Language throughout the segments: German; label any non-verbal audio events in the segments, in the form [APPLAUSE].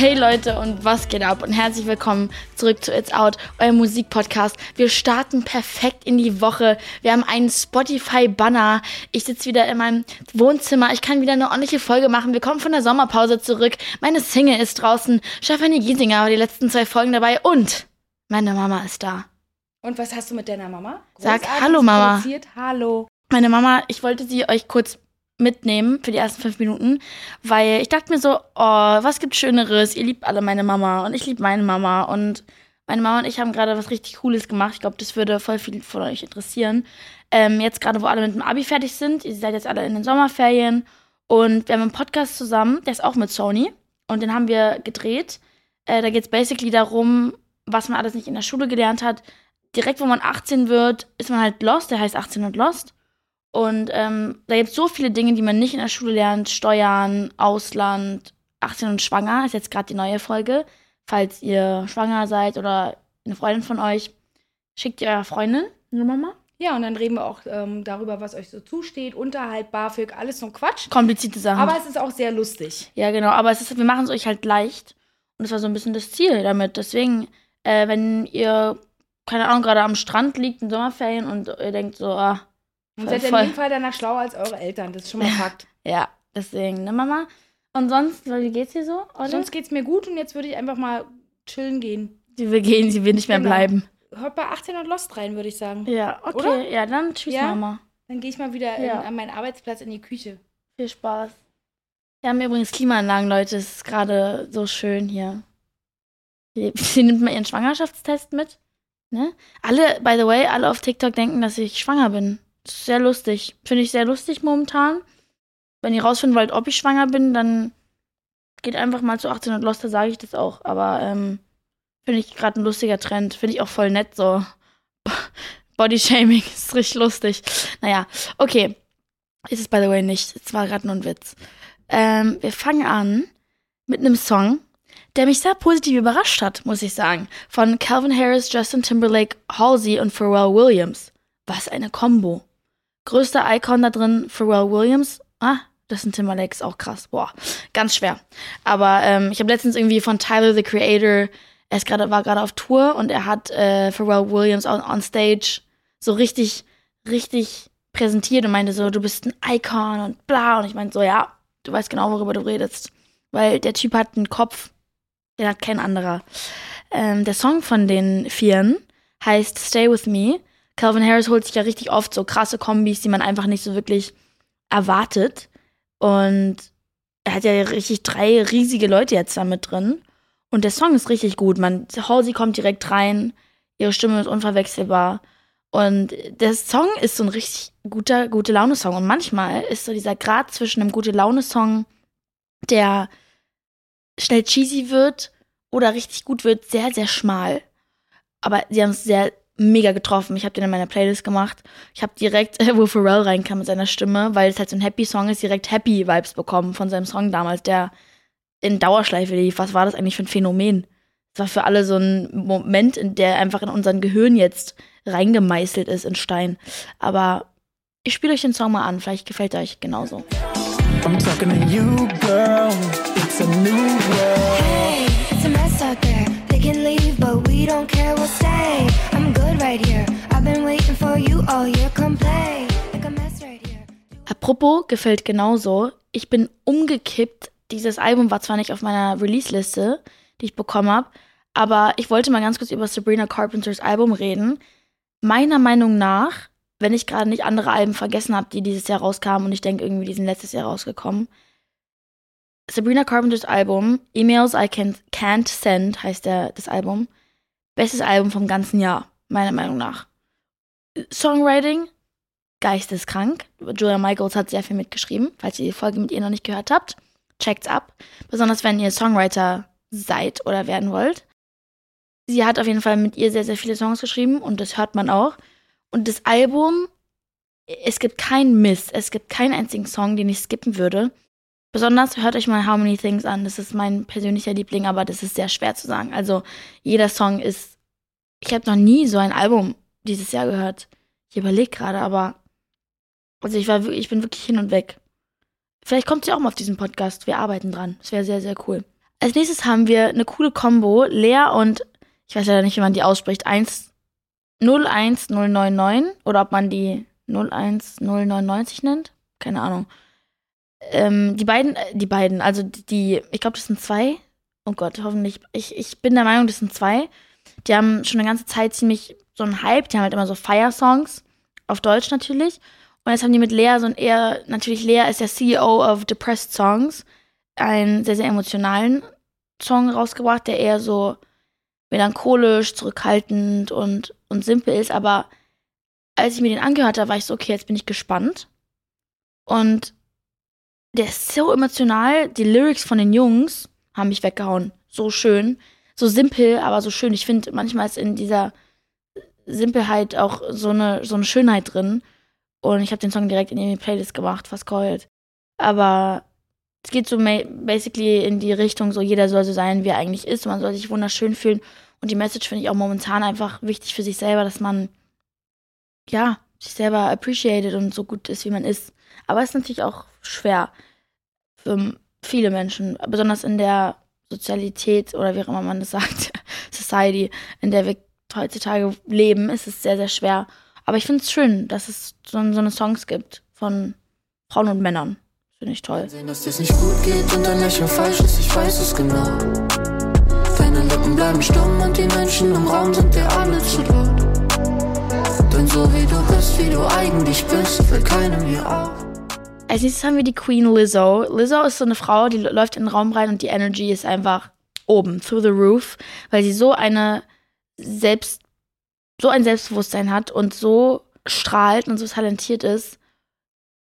Hey Leute und was geht ab und herzlich willkommen zurück zu It's Out, euer Musikpodcast. Wir starten perfekt in die Woche. Wir haben einen Spotify-Banner. Ich sitze wieder in meinem Wohnzimmer. Ich kann wieder eine ordentliche Folge machen. Wir kommen von der Sommerpause zurück. Meine Single ist draußen. Stefanie Giesinger war die letzten zwei Folgen dabei und meine Mama ist da. Und was hast du mit deiner Mama? Sag Hallo Mama. Hallo. Meine Mama, ich wollte sie euch kurz mitnehmen für die ersten fünf Minuten, weil ich dachte mir so, oh, was gibt Schöneres? Ihr liebt alle meine Mama und ich liebe meine Mama und meine Mama und ich haben gerade was richtig Cooles gemacht. Ich glaube, das würde voll viel von euch interessieren. Ähm, jetzt gerade, wo alle mit dem Abi fertig sind, ihr seid jetzt alle in den Sommerferien und wir haben einen Podcast zusammen, der ist auch mit Sony und den haben wir gedreht. Äh, da geht es basically darum, was man alles nicht in der Schule gelernt hat. Direkt, wo man 18 wird, ist man halt lost, der heißt 18 und lost. Und ähm, da gibt es so viele Dinge, die man nicht in der Schule lernt. Steuern, Ausland, 18 und schwanger ist jetzt gerade die neue Folge. Falls ihr schwanger seid oder eine Freundin von euch, schickt ihr eurer Freundin eine Mama. Ja, und dann reden wir auch ähm, darüber, was euch so zusteht. Unterhalt, BAföG, alles so ein Quatsch. Komplizierte Sachen. Aber es ist auch sehr lustig. ja, genau. Aber es ist, wir machen es euch halt leicht. Und das war so ein bisschen das Ziel damit. Deswegen, äh, wenn ihr, keine Ahnung, gerade am Strand liegt in Sommerferien und ihr denkt so, ah, Und Voll, seid in voll. jedem Fall danach schlauer als eure Eltern. Das ist schon mal Fakt. ja, deswegen, ne Mama? Und sonst, wie geht's dir so? Oder? Sonst geht's mir gut und jetzt würde ich einfach mal chillen gehen. sie will gehen, sie will nicht mehr Genau. bleiben. Hört bei 18 und Lost rein, würde ich sagen. Ja, okay. Oder? Ja, dann tschüss, Ja? Mama. Dann gehe ich mal wieder Ja. in, an meinen Arbeitsplatz in die Küche. Viel Spaß. Wir haben übrigens Klimaanlagen, Leute. Es ist gerade so schön hier. Sie, sie nimmt mal ihren Schwangerschaftstest mit. Ne? Alle, by the way, alle auf TikTok denken, dass ich schwanger bin. Sehr lustig. Finde ich sehr lustig momentan. Wenn ihr rausfinden wollt, ob ich schwanger bin, dann geht einfach mal zu 1800 Lost, da sage ich das auch. Aber ähm, finde ich gerade ein lustiger Trend. Finde ich auch voll nett so. [LAUGHS] Bodyshaming ist richtig lustig. Naja, okay. Ist es by the way nicht. Es war gerade nur ein Witz. Ähm, wir fangen an mit einem Song, der mich sehr positiv überrascht hat, muss ich sagen. Von Calvin Harris, Justin Timberlake, Halsey und Pharrell Williams. Was eine Combo. Größter Icon da drin, Pharrell Williams. Ah, Justin Timberlake ist auch krass. Boah, ganz schwer. Aber ähm, ich habe letztens irgendwie von Tyler, the Creator, er ist grade, war gerade auf Tour und er hat äh, Pharrell Williams on, on stage so richtig, richtig präsentiert und meinte so, du bist ein Icon und bla. Und ich meinte so, ja, du weißt genau, worüber du redest. Weil der Typ hat einen Kopf, den hat kein anderer. Ähm, der Song von den Vieren heißt Stay With Me. Calvin Harris holt sich ja richtig oft so krasse Kombis, die man einfach nicht so wirklich erwartet. Und er hat ja richtig drei riesige Leute jetzt da mit drin. Und der Song ist richtig gut. Man, Halsey kommt direkt rein, ihre Stimme ist unverwechselbar. Und der Song ist so ein richtig guter, gute Laune-Song. Und manchmal ist so dieser Grad zwischen einem gute Laune-Song, der schnell cheesy wird oder richtig gut wird, sehr, sehr schmal. Aber sie haben es sehr mega getroffen. Ich habe den in meiner Playlist gemacht. Ich habe direkt, [LAUGHS] wo Pharrell reinkam mit seiner Stimme, weil es halt so ein Happy-Song ist, direkt Happy-Vibes bekommen von seinem Song damals, der in Dauerschleife lief. Was war das eigentlich für ein Phänomen? Es war für alle so ein Moment, in der einfach in unseren Gehirn jetzt reingemeißelt ist in Stein. Aber ich spiele euch den Song mal an, vielleicht gefällt er euch genauso. I'm talking to you, girl. It's a new world. Hey, it's a mess out there. They can leave, but we don't care, we'll stay. Right here. I've been waiting for you all year. Come play like a mess right here. Apropos gefällt genauso. Ich bin umgekippt. Dieses Album war zwar nicht auf meiner Release-Liste, die ich bekommen habe, aber ich wollte mal ganz kurz über Sabrina Carpenters Album reden. Meiner Meinung nach, wenn ich gerade nicht andere Alben vergessen habe, die dieses Jahr rauskamen und ich denke irgendwie, die sind letztes Jahr rausgekommen. Sabrina Carpenters Album, Emails I Can, Can't Send, heißt der, das Album. Bestes Album vom ganzen Jahr, meiner Meinung nach. Songwriting, geisteskrank. Julia Michaels hat sehr viel mitgeschrieben. Falls ihr die Folge mit ihr noch nicht gehört habt, checkt's ab. Besonders wenn ihr Songwriter seid oder werden wollt. Sie hat auf jeden Fall mit ihr sehr, sehr viele Songs geschrieben und das hört man auch. Und das Album, es gibt keinen Miss. Es gibt keinen einzigen Song, den ich skippen würde. Besonders hört euch mal How Many Things an. Das ist mein persönlicher Liebling, aber das ist sehr schwer zu sagen. Also jeder Song ist. Ich habe noch nie so ein Album dieses Jahr gehört. Ich überlege gerade, aber also ich war, ich bin wirklich hin und weg. Vielleicht kommt sie auch mal auf diesen Podcast. Wir arbeiten dran. Das wäre sehr, sehr cool. Als nächstes haben wir eine coole Combo. Lea und, ich weiß leider nicht, wie man die ausspricht, 1 01099 oder ob man die 01099 nennt. Keine Ahnung. Ähm, die beiden, äh, die beiden, also die, ich glaube, das sind zwei. Oh Gott, hoffentlich. Ich, ich bin der Meinung, das sind zwei. Die haben schon eine ganze Zeit ziemlich so einen Hype. Die haben halt immer so Fire-Songs. Auf Deutsch natürlich. Und jetzt haben die mit Lea so ein eher, natürlich Lea ist der CEO of Depressed Songs, einen sehr, sehr emotionalen Song rausgebracht, der eher so melancholisch, zurückhaltend und, und simpel ist. Aber als ich mir den angehört habe, war ich so, okay, jetzt bin ich gespannt. Und der ist so emotional. Die Lyrics von den Jungs haben mich weggehauen. So schön. So simpel, aber so schön. Ich finde, manchmal ist in dieser Simpelheit auch so eine, so eine Schönheit drin. Und ich habe den Song direkt in die Playlist gemacht, fast geheult. Aber es geht so basically in die Richtung, so jeder soll so sein, wie er eigentlich ist. Man soll sich wunderschön fühlen. Und die Message finde ich auch momentan einfach wichtig für sich selber, dass man, ja, sich selber appreciated und so gut ist, wie man ist. Aber es ist natürlich auch schwer für viele Menschen, besonders in der Sozialität oder wie auch immer man das sagt, [LAUGHS] Society, in der wir heutzutage leben, ist es sehr, sehr schwer. Aber ich finde es schön, dass es so, so eine Songs gibt von Frauen und Männern. Finde ich toll. Sehen, dass dir's nicht gut geht und dein Lächeln falsch ist, ich weiß es genau. Deine Lippen bleiben stumm und die Menschen im Raum sind dir alle zu laut. Denn so wie du bist, wie du eigentlich bist, fällt keinem hier auf. Als nächstes haben wir die Queen Lizzo. Lizzo ist so eine Frau, die läuft in den Raum rein und die Energy ist einfach oben, through the roof, weil sie so eine selbst, so ein Selbstbewusstsein hat und so strahlt und so talentiert ist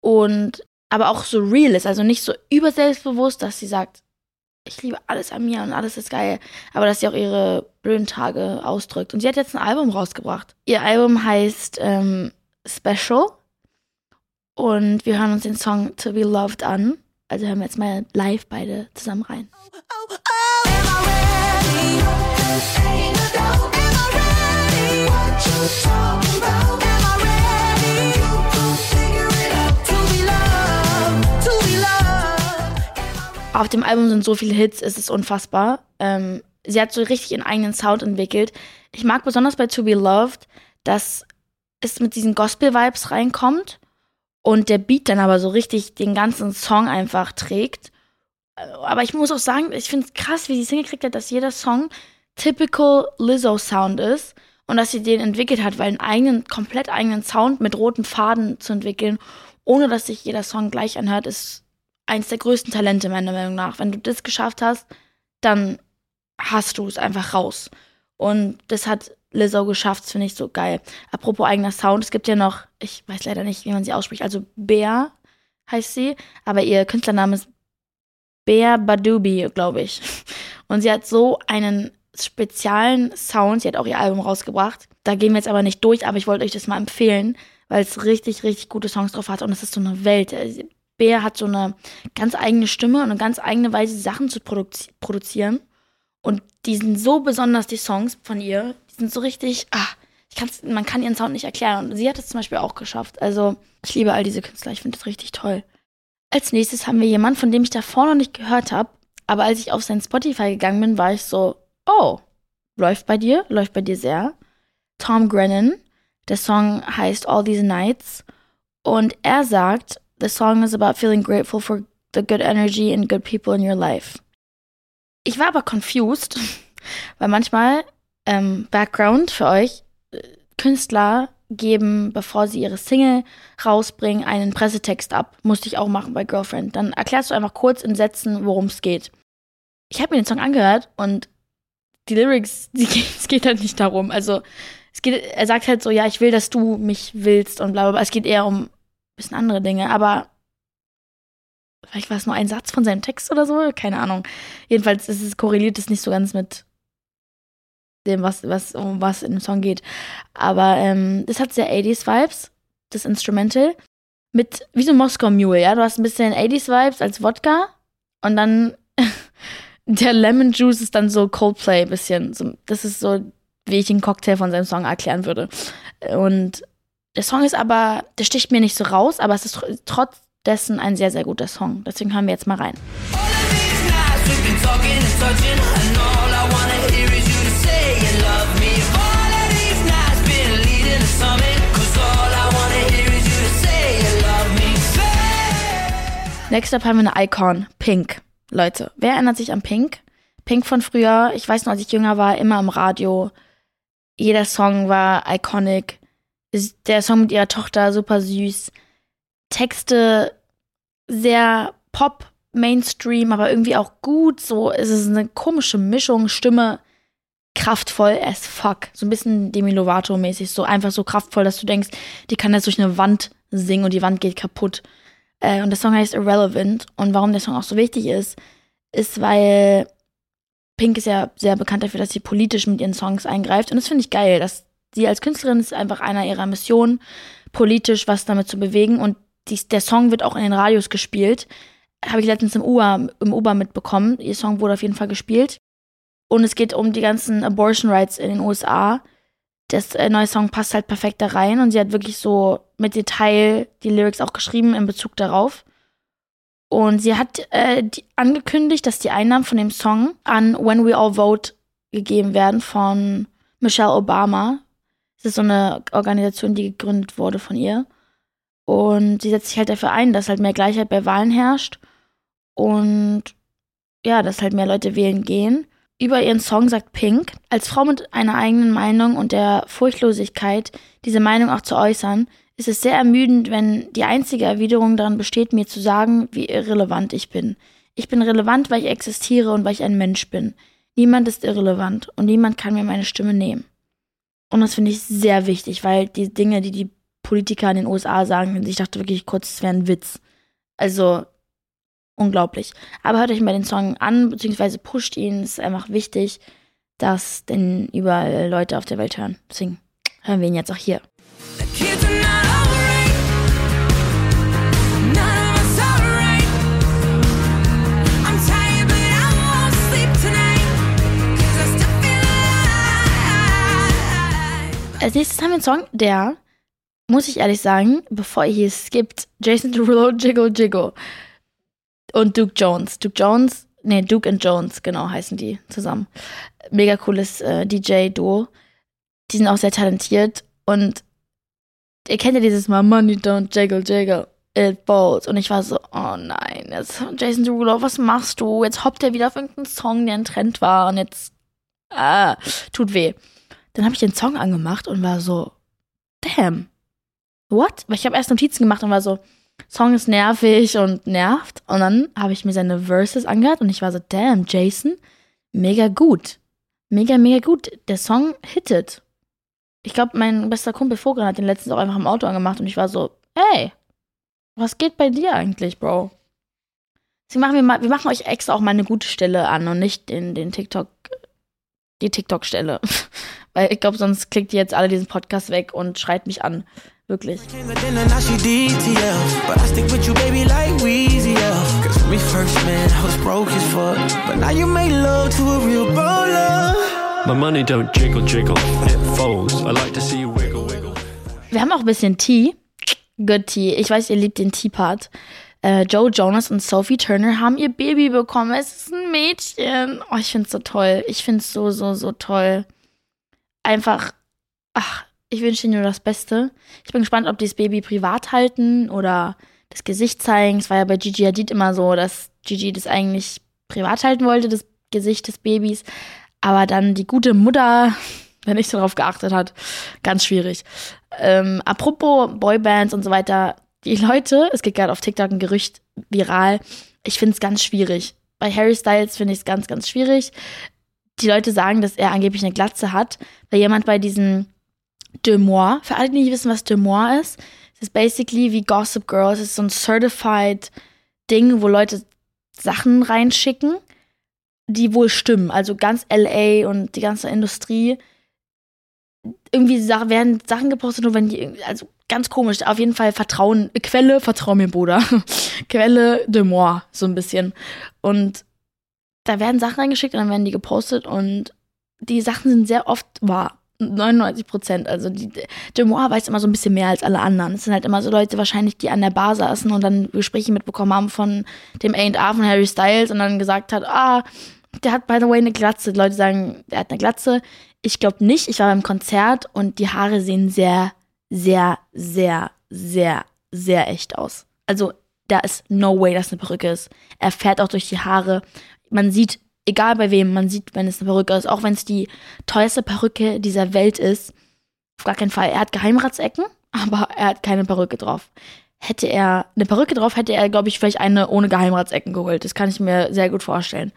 und aber auch so real ist, also nicht so überselbstbewusst, dass sie sagt, ich liebe alles an mir und alles ist geil, aber dass sie auch ihre blöden Tage ausdrückt. Und sie hat jetzt ein Album rausgebracht. Ihr Album heißt ähm, Special und wir hören uns den Song To Be Loved an. Also hören wir jetzt mal live beide zusammen rein. Auf dem Album sind so viele Hits, es ist unfassbar. Ähm, sie hat so richtig ihren eigenen Sound entwickelt. Ich mag besonders bei To Be Loved, dass es mit diesen Gospel-Vibes reinkommt und der Beat dann aber so richtig den ganzen Song einfach trägt. Aber ich muss auch sagen, ich finde es krass, wie sie es hingekriegt hat, dass jeder Song typical Lizzo Sound ist und dass sie den entwickelt hat, weil einen eigenen, komplett eigenen Sound mit roten Faden zu entwickeln, ohne dass sich jeder Song gleich anhört, ist eins der größten Talente meiner Meinung nach. Wenn du das geschafft hast, dann hast du es einfach raus. Und das hat Lizzo geschafft, finde ich so geil. Apropos eigener Sound, es gibt ja noch, ich weiß leider nicht, wie man sie ausspricht, also Bea heißt sie, aber ihr Künstlername ist Bea Badubi, glaube ich. Und sie hat so einen speziellen Sound, sie hat auch ihr Album rausgebracht. Da gehen wir jetzt aber nicht durch, aber ich wollte euch das mal empfehlen, weil es richtig, richtig gute Songs drauf hat und es ist so eine Welt. Bea hat so eine ganz eigene Stimme und eine ganz eigene Weise, Sachen zu produzi produzieren. Und die sind so besonders, die Songs von ihr. Sind so richtig, ah, ich kann's, man kann ihren Sound nicht erklären. Und sie hat es zum Beispiel auch geschafft. Also, ich liebe all diese Künstler, ich finde das richtig toll. Als nächstes haben wir jemanden, von dem ich davor noch nicht gehört habe. Aber als ich auf sein Spotify gegangen bin, war ich so, oh, läuft bei dir, läuft bei dir sehr. Tom Grennan. Der Song heißt All These Nights. Und er sagt, The song is about feeling grateful for the good energy and good people in your life. Ich war aber confused, [LAUGHS] weil manchmal, ähm, Background für euch, Künstler geben, bevor sie ihre Single rausbringen, einen Pressetext ab. Musste ich auch machen bei Girlfriend. Dann erklärst du einfach kurz in Sätzen, worum es geht. Ich habe mir den Song angehört und die Lyrics, [LAUGHS] die, es geht halt nicht darum. Also es geht, er sagt halt so, ja, ich will, dass du mich willst und bla bla bla. Es geht eher um bisschen andere Dinge, aber vielleicht war es nur ein Satz von seinem Text oder so, keine Ahnung. Jedenfalls ist es korreliert es nicht so ganz mit dem, was, was, um was in dem Song geht. Aber ähm, das hat sehr 80s-Vibes, das Instrumental. Mit, wie so Moskau Mule, ja. Du hast ein bisschen 80s-Vibes als Wodka und dann [LAUGHS] der Lemon Juice ist dann so Coldplay ein bisschen. So, das ist so, wie ich den Cocktail von seinem Song erklären würde. Und der Song ist aber, der sticht mir nicht so raus, aber es ist trotz dessen ein sehr, sehr guter Song. Deswegen hören wir jetzt mal rein. All of these nights we've been talking and touching, and all I wanna hear is Next up haben wir eine Icon, Pink. Leute, wer erinnert sich an Pink? Pink von früher, ich weiß noch, als ich jünger war, immer im Radio. Jeder Song war iconic. Der Song mit ihrer Tochter, super süß. Texte sehr Pop, Mainstream, aber irgendwie auch gut. So es ist eine komische Mischung, Stimme kraftvoll as fuck. So ein bisschen Demi Lovato-mäßig, so einfach so kraftvoll, dass du denkst, die kann jetzt durch eine Wand singen und die Wand geht kaputt. Äh, und der Song heißt Irrelevant. Und warum der Song auch so wichtig ist, ist, weil Pink ist ja sehr bekannt dafür, dass sie politisch mit ihren Songs eingreift. Und das finde ich geil, dass sie als Künstlerin ist einfach einer ihrer Missionen, politisch was damit zu bewegen. Und dies, der Song wird auch in den Radios gespielt. Habe ich letztens im Uber, im Uber mitbekommen. Ihr Song wurde auf jeden Fall gespielt. Und es geht um die ganzen Abortion Rights in den USA. Das äh, neue Song passt halt perfekt da rein und sie hat wirklich so mit Detail die Lyrics auch geschrieben in Bezug darauf. Und sie hat äh, die, angekündigt, dass die Einnahmen von dem Song an When We All Vote gegeben werden von Michelle Obama. Das ist so eine Organisation, die gegründet wurde von ihr. Und sie setzt sich halt dafür ein, dass halt mehr Gleichheit bei Wahlen herrscht. Und ja, dass halt mehr Leute wählen gehen. Über ihren Song sagt Pink, als Frau mit einer eigenen Meinung und der Furchtlosigkeit, diese Meinung auch zu äußern, ist es sehr ermüdend, wenn die einzige Erwiderung daran besteht, mir zu sagen, wie irrelevant ich bin. Ich bin relevant, weil ich existiere und weil ich ein Mensch bin. Niemand ist irrelevant und niemand kann mir meine Stimme nehmen. Und das finde ich sehr wichtig, weil die Dinge, die die Politiker in den USA sagen, ich dachte wirklich kurz, es wäre ein Witz. Also unglaublich. Aber hört euch mal den Song an, beziehungsweise pusht ihn. Es ist einfach wichtig, dass denn überall Leute auf der Welt hören. Deswegen hören wir ihn jetzt auch hier. Als nächstes haben wir einen Song, der, muss ich ehrlich sagen, bevor ihr hier skippt, Jason Derulo, Jiggle Jiggle und Duke Jones. Duke Jones, nee, Duke and Jones, genau, heißen die zusammen. Mega cooles äh, DJ-Duo. Die sind auch sehr talentiert und ihr kennt ja dieses Mal Money don't jiggle jiggle. It falls. Und ich war so, oh nein, jetzt Jason Derulo, was machst du? Jetzt hoppt er wieder auf irgendeinen Song, der ein Trend war und jetzt, ah, tut weh. Dann habe ich den Song angemacht und war so, damn, what? Weil ich habe erst Notizen gemacht und war so, Song ist nervig und nervt. Und dann habe ich mir seine Verses angehört und ich war so, damn, Jason, mega gut. Mega, mega gut. Der Song hittet. Ich glaube, mein bester Kumpel Vogel hat den letztens auch einfach im Auto angemacht und ich war so, ey, was geht bei dir eigentlich, Bro? Deswegen machen wir mal, wir machen euch extra auch mal eine gute Stelle an und nicht den, den TikTok, die TikTok-Stelle. [LAUGHS] Weil ich glaube, sonst klickt ihr jetzt alle diesen Podcast weg und schreit mich an. Wirklich. Wir haben auch ein bisschen Tea. Good Tea. Ich weiß, ihr liebt den Tea-Part. Äh, Joe Jonas und Sophie Turner haben ihr Baby bekommen. Es ist ein Mädchen. Oh, ich find's so toll. Ich find's so, so, so toll. Einfach, ach, ich wünsche ihnen nur das Beste. Ich bin gespannt, ob die das Baby privat halten oder das Gesicht zeigen. Es war ja bei Gigi Hadid immer so, dass Gigi das eigentlich privat halten wollte, das Gesicht des Babys. Aber dann die gute Mutter, [LAUGHS] wenn nicht darauf geachtet hat, ganz schwierig. Ähm, apropos Boybands und so weiter, die Leute, es geht gerade auf TikTok ein Gerücht viral. Ich finde es ganz schwierig. Bei Harry Styles finde ich es ganz, ganz schwierig. Die Leute sagen, dass er angeblich eine Glatze hat, weil jemand bei diesem Demois, für alle, die nicht wissen, was Demois ist, es ist basically wie Gossip Girl. Es ist so ein certified Ding, wo Leute Sachen reinschicken, die wohl stimmen. Also ganz LA und die ganze Industrie. Irgendwie werden Sachen gepostet, nur wenn die, also ganz komisch. Auf jeden Fall Vertrauen, Quelle, vertrau mir, Bruder. [LAUGHS] Quelle de moi, so ein bisschen. Und da werden Sachen reingeschickt und dann werden die gepostet und die Sachen sind sehr oft wahr. 99 Prozent. Also die, Moore weiß immer so ein bisschen mehr als alle anderen. Es sind halt immer so Leute wahrscheinlich, die an der Bar saßen und dann Gespräche mitbekommen haben von dem A&A von Harry Styles und dann gesagt hat, ah, der hat by the way eine Glatze. Die Leute sagen, der hat eine Glatze. Ich glaube nicht. Ich war beim Konzert und die Haare sehen sehr, sehr, sehr, sehr, sehr echt aus. Also da ist no way, dass eine Perücke ist. Er fährt auch durch die Haare. Man sieht, egal bei wem, man sieht, wenn es eine Perücke ist, auch wenn es die teuerste Perücke dieser Welt ist, auf gar keinen Fall. Er hat Geheimratsecken, [LAUGHS] aber er hat keine Perücke drauf. Hätte er eine Perücke drauf, hätte er, glaube ich, vielleicht eine ohne Geheimratsecken geholt. Das kann ich mir sehr gut vorstellen.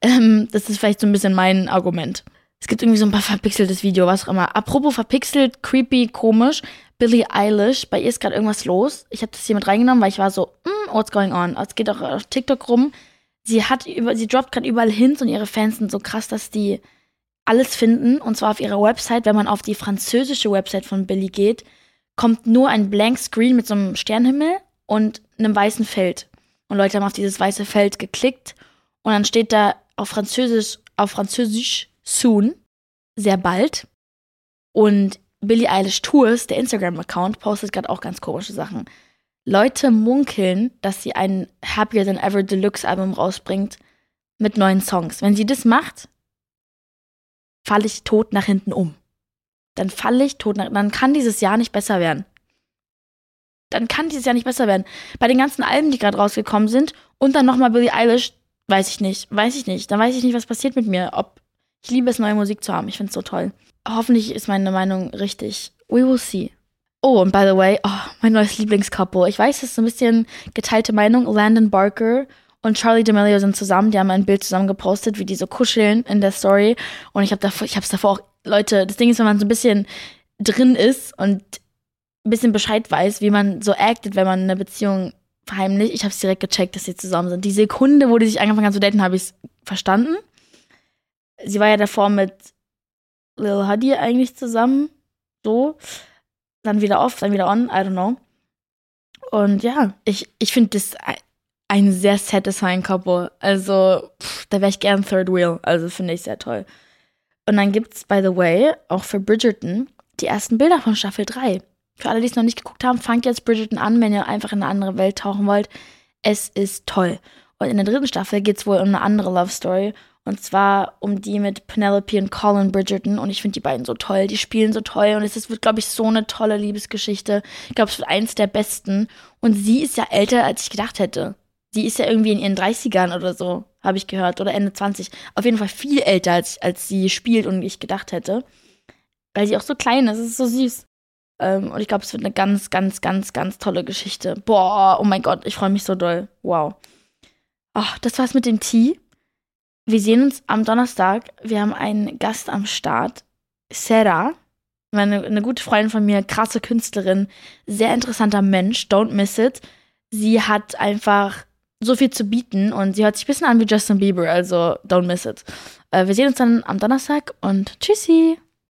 Ähm, das ist vielleicht so ein bisschen mein Argument. Es gibt irgendwie so ein paar verpixeltes Video, was auch immer. Apropos verpixelt, creepy, komisch. Billie Eilish, bei ihr ist gerade irgendwas los. Ich habe das hier mit reingenommen, weil ich war so, mm, what's going on? Es geht auch auf TikTok rum. Sie hat über, sie droppt gerade überall Hints und ihre Fans sind so krass, dass die alles finden. Und zwar auf ihrer Website, wenn man auf die französische Website von Billie geht, kommt nur ein Blank Screen mit so einem Sternhimmel und einem weißen Feld. Und Leute haben auf dieses weiße Feld geklickt und dann steht da auf Französisch, auf Französisch soon, sehr bald. Und Billie Eilish Tours, der Instagram-Account, postet gerade auch ganz komische Sachen. Leute munkeln, dass sie ein Happier Than Ever Deluxe Album rausbringt mit neuen Songs. Wenn sie das macht, falle ich tot nach hinten um. Dann falle ich tot nach, dann kann dieses Jahr nicht besser werden. Dann kann dieses Jahr nicht besser werden. Bei den ganzen Alben, die gerade rausgekommen sind und dann nochmal Billie Eilish, weiß ich nicht, weiß ich nicht. Dann weiß ich nicht, was passiert mit mir. Ob ich liebe es, neue Musik zu haben. Ich finde es so toll. Hoffentlich ist meine Meinung richtig. We will see. Oh, und by the way, oh, mein neues Lieblingscouple. Ich weiß, es ist so ein bisschen geteilte Meinung. Landon Barker und Charlie D'Amelio sind zusammen. Die haben ein Bild zusammen gepostet, wie die so kuscheln in der Story. Und ich habe davor, ich habe es davor auch, Leute, das Ding ist, wenn man so ein bisschen drin ist und ein bisschen Bescheid weiß, wie man so actet, wenn man eine Beziehung verheimlicht. Ich habe es direkt gecheckt, dass sie zusammen sind. Die Sekunde, wo die sich angefangen haben zu daten, habe ich es verstanden. Sie war ja davor mit Lil Huddy eigentlich zusammen. So. Dann wieder off, dann wieder on, I don't know. Und ja, ich, ich finde das ein- sehr satisfying Couple. Also, pff, da wäre ich gern Third Wheel. Also, finde ich sehr toll. Und dann gibt's, by the way, auch für Bridgerton die ersten Bilder von Staffel 3. Für alle, die es noch nicht geguckt haben, fangt jetzt Bridgerton an, wenn ihr einfach in eine andere Welt tauchen wollt. Es ist toll. Und in der dritten Staffel geht's wohl um eine andere Love Story. Und zwar um die mit Penelope und Colin Bridgerton. Und ich finde die beiden so toll. Die spielen so toll. Und es ist, wird, glaube ich, so eine tolle Liebesgeschichte. Ich glaube, es wird eins der besten. Und sie ist ja älter, als ich gedacht hätte. Sie ist ja irgendwie in ihren 30ern oder so, habe ich gehört. Oder Ende 20. Auf jeden Fall viel älter, als, als sie spielt und ich gedacht hätte. Weil sie auch so klein ist. Es ist so süß. Ähm, und ich glaube, es wird eine ganz, ganz, ganz, ganz tolle Geschichte. Boah, oh mein Gott, ich freue mich so doll. Wow. Ach, das war's mit dem Tee. Wir sehen uns am Donnerstag. Wir haben einen Gast am Start. Sarah, eine, eine gute Freundin von mir, krasse Künstlerin, sehr interessanter Mensch. Don't miss it. Sie hat einfach so viel zu bieten und sie hört sich ein bisschen an wie Justin Bieber, also don't miss it. Äh, wir sehen uns dann am Donnerstag und tschüssi.